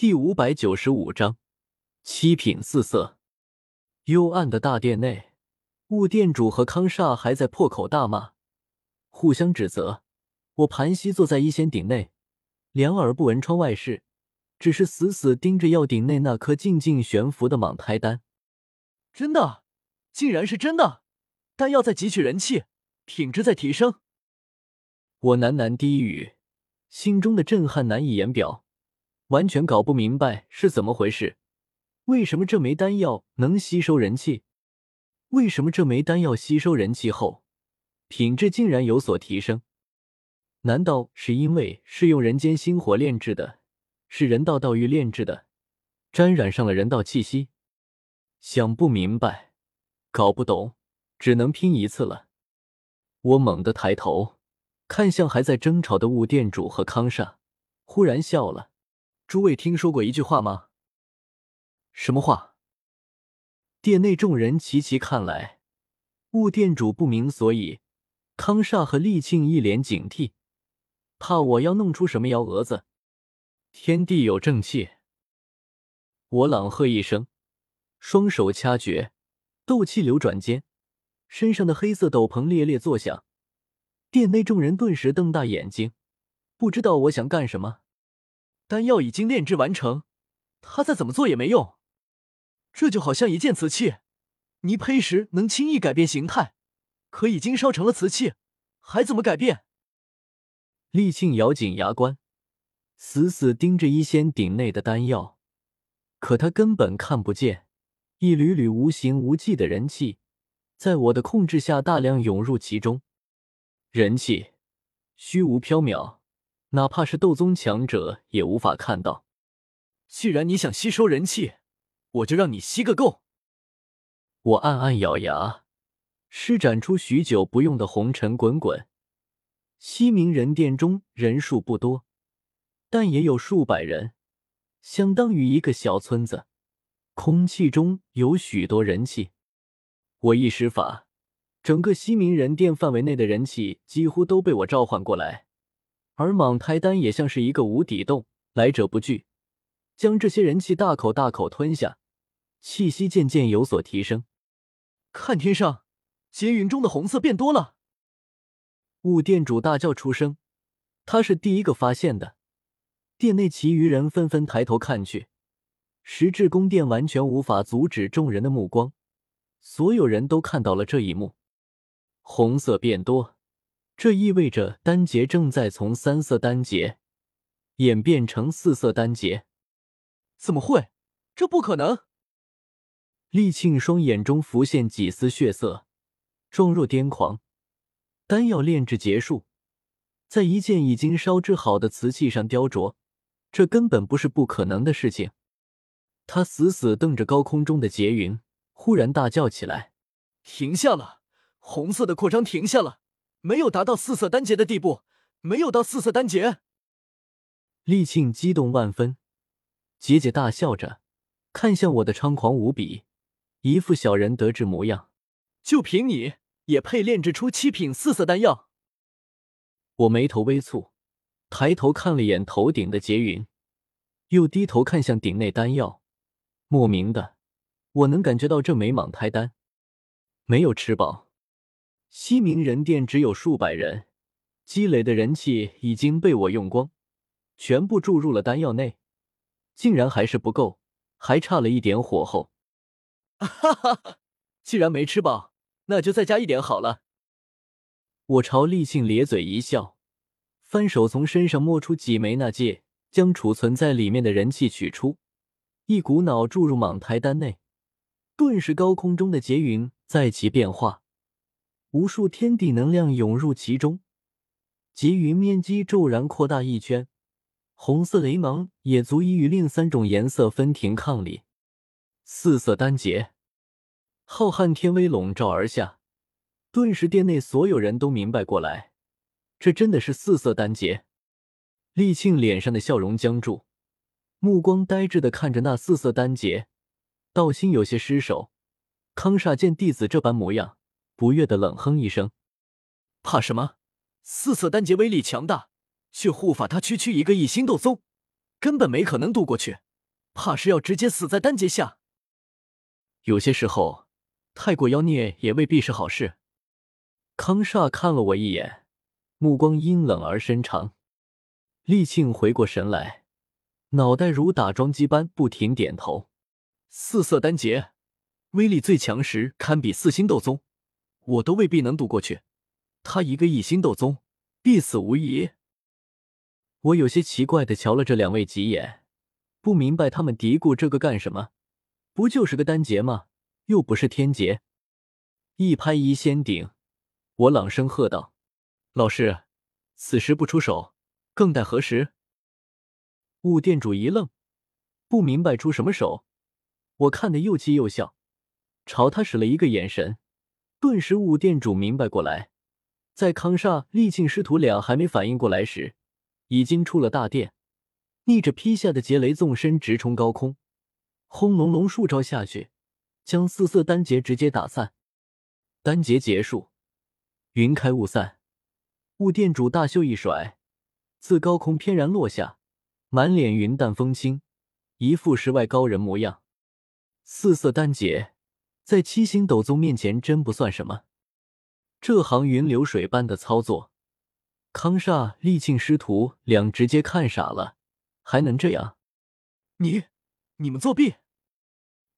第五百九十五章七品四色。幽暗的大殿内，雾店主和康煞还在破口大骂，互相指责。我盘膝坐在一仙顶内，两耳不闻窗外事，只是死死盯着药鼎内那颗静静悬浮的蟒胎丹。真的，竟然是真的！丹药在汲取人气，品质在提升。我喃喃低语，心中的震撼难以言表。完全搞不明白是怎么回事，为什么这枚丹药能吸收人气？为什么这枚丹药吸收人气后，品质竟然有所提升？难道是因为是用人间星火炼制的，是人道道玉炼制的，沾染上了人道气息？想不明白，搞不懂，只能拼一次了。我猛地抬头，看向还在争吵的雾店主和康煞，忽然笑了。诸位听说过一句话吗？什么话？殿内众人齐齐看来，雾店主不明所以，康煞和厉庆一脸警惕，怕我要弄出什么幺蛾子。天地有正气，我朗喝一声，双手掐诀，斗气流转间，身上的黑色斗篷猎猎作响。殿内众人顿时瞪大眼睛，不知道我想干什么。丹药已经炼制完成，他再怎么做也没用。这就好像一件瓷器，泥胚时能轻易改变形态，可已经烧成了瓷器，还怎么改变？厉庆咬紧牙关，死死盯着一仙鼎内的丹药，可他根本看不见一缕缕无形无迹的人气，在我的控制下大量涌入其中。人气虚无缥缈。哪怕是斗宗强者也无法看到。既然你想吸收人气，我就让你吸个够。我暗暗咬牙，施展出许久不用的红尘滚滚。西明人殿中人数不多，但也有数百人，相当于一个小村子。空气中有许多人气。我一施法，整个西明人殿范围内的人气几乎都被我召唤过来。而蟒胎丹也像是一个无底洞，来者不拒，将这些人气大口大口吞下，气息渐渐有所提升。看天上，劫云中的红色变多了。雾店主大叫出声，他是第一个发现的。殿内其余人纷纷抬头看去，石质宫殿完全无法阻止众人的目光，所有人都看到了这一幕，红色变多。这意味着丹劫正在从三色丹劫演变成四色丹劫。怎么会？这不可能！厉庆双眼中浮现几丝血色，状若癫狂。丹药炼制结束，在一件已经烧制好的瓷器上雕琢，这根本不是不可能的事情。他死死瞪着高空中的劫云，忽然大叫起来：“停下了！红色的扩张停下了！”没有达到四色丹劫的地步，没有到四色丹劫。厉庆激动万分，姐姐大笑着，看向我的猖狂无比，一副小人得志模样。就凭你也配炼制出七品四色丹药？我眉头微蹙，抬头看了眼头顶的劫云，又低头看向顶内丹药。莫名的，我能感觉到这枚蟒胎丹没有吃饱。西明人殿只有数百人，积累的人气已经被我用光，全部注入了丹药内，竟然还是不够，还差了一点火候。哈哈哈！既然没吃饱，那就再加一点好了。我朝厉庆咧嘴一笑，翻手从身上摸出几枚那戒，将储存在里面的人气取出，一股脑注入蟒胎丹内，顿时高空中的劫云在其变化。无数天地能量涌入其中，劫云面积骤然扩大一圈，红色雷芒也足以与另三种颜色分庭抗礼。四色丹劫，浩瀚天威笼罩而下，顿时殿内所有人都明白过来，这真的是四色丹劫。厉庆脸上的笑容僵住，目光呆滞的看着那四色丹劫，道心有些失守。康煞见弟子这般模样。不悦的冷哼一声：“怕什么？四色丹劫威力强大，却护法他区区一个一星斗宗，根本没可能渡过去。怕是要直接死在丹劫下。有些时候，太过妖孽也未必是好事。康煞看了我一眼，目光阴冷而深长。厉庆回过神来，脑袋如打桩机般不停点头。四色丹劫，威力最强时堪比四星斗宗，我都未必能渡过去。他一个一星斗宗，必死无疑。我有些奇怪的瞧了这两位几眼，不明白他们嘀咕这个干什么？不就是个丹劫吗？又不是天劫。一拍一仙顶，我朗声喝道：“老师，此时不出手，更待何时？”雾店主一愣，不明白出什么手。我看得又气又笑，朝他使了一个眼神，顿时雾店主明白过来，在康煞、厉庆师徒俩还没反应过来时。已经出了大殿，逆着劈下的劫雷纵身直冲高空，轰隆隆数招下去，将四色丹劫直接打散。丹劫结束，云开雾散，雾殿主大袖一甩，自高空翩然落下，满脸云淡风轻，一副世外高人模样。四色丹劫在七星斗宗面前真不算什么，这行云流水般的操作。康煞、厉庆师徒俩直接看傻了，还能这样？你、你们作弊！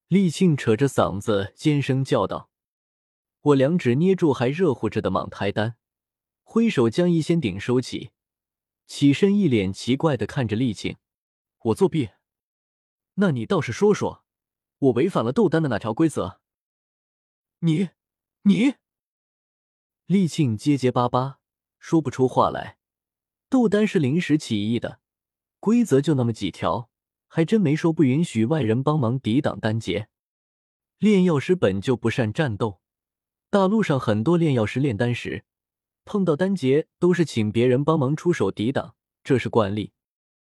厉庆扯着嗓子尖声叫道。我两指捏住还热乎着的蟒胎丹，挥手将一仙鼎收起，起身一脸奇怪的看着厉庆：“我作弊？那你倒是说说，我违反了斗丹的哪条规则？”你、你……厉庆结结巴巴。说不出话来，斗丹是临时起意的，规则就那么几条，还真没说不允许外人帮忙抵挡丹劫。炼药师本就不善战斗，大陆上很多炼药师炼丹时碰到丹劫都是请别人帮忙出手抵挡，这是惯例。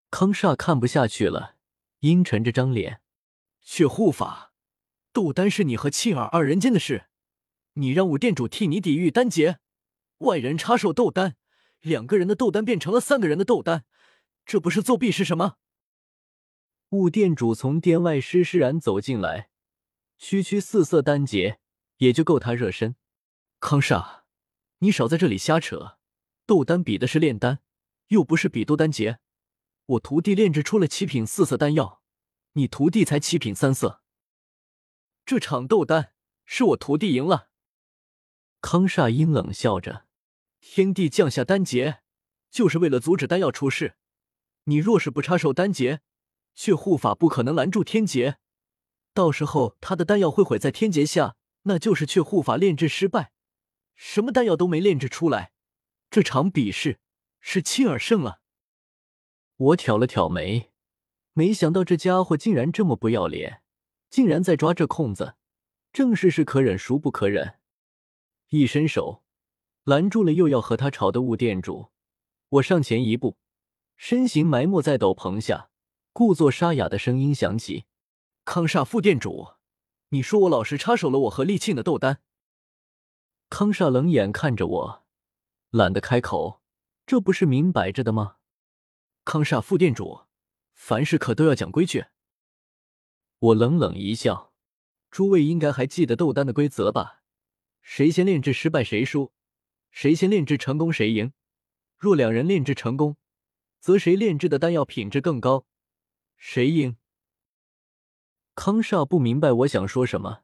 康煞看不下去了，阴沉着张脸：“血护法，斗丹是你和庆儿二人间的事，你让五殿主替你抵御丹劫。”外人插手斗丹，两个人的斗丹变成了三个人的斗丹，这不是作弊是什么？雾店主从殿外施施然走进来，区区四色丹劫也就够他热身。康煞，你少在这里瞎扯，斗丹比的是炼丹，又不是比斗丹劫。我徒弟炼制出了七品四色丹药，你徒弟才七品三色。这场斗丹是我徒弟赢了。康煞阴冷笑着：“天帝降下丹劫，就是为了阻止丹药出世。你若是不插手丹劫，血护法不可能拦住天劫。到时候他的丹药会毁在天劫下，那就是血护法炼制失败，什么丹药都没炼制出来。这场比试是亲儿胜了。”我挑了挑眉，没想到这家伙竟然这么不要脸，竟然在抓这空子，正是是可忍孰不可忍。一伸手，拦住了又要和他吵的雾店主。我上前一步，身形埋没在斗篷下，故作沙哑的声音响起：“康煞副店主，你说我老是插手了我和厉庆的斗丹。”康煞冷眼看着我，懒得开口。这不是明摆着的吗？康煞副店主，凡事可都要讲规矩。我冷冷一笑：“诸位应该还记得斗丹的规则吧？”谁先炼制失败谁输，谁先炼制成功谁赢。若两人炼制成功，则谁炼制的丹药品质更高，谁赢。康煞不明白我想说什么，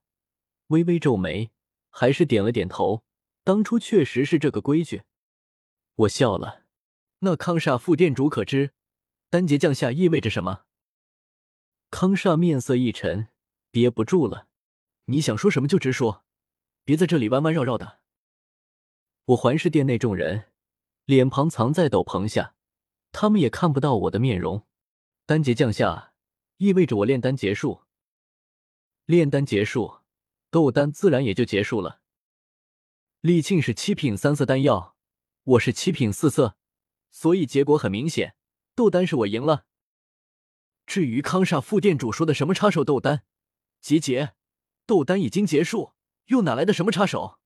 微微皱眉，还是点了点头。当初确实是这个规矩。我笑了。那康煞副店主可知，丹劫降下意味着什么？康煞面色一沉，憋不住了。你想说什么就直说。别在这里弯弯绕绕的。我环视殿内众人，脸庞藏在斗篷下，他们也看不到我的面容。丹劫降下，意味着我炼丹结束。炼丹结束，斗丹自然也就结束了。厉庆是七品三色丹药，我是七品四色，所以结果很明显，斗丹是我赢了。至于康煞副店主说的什么插手斗丹、集结，斗丹已经结束。又哪来的什么插手？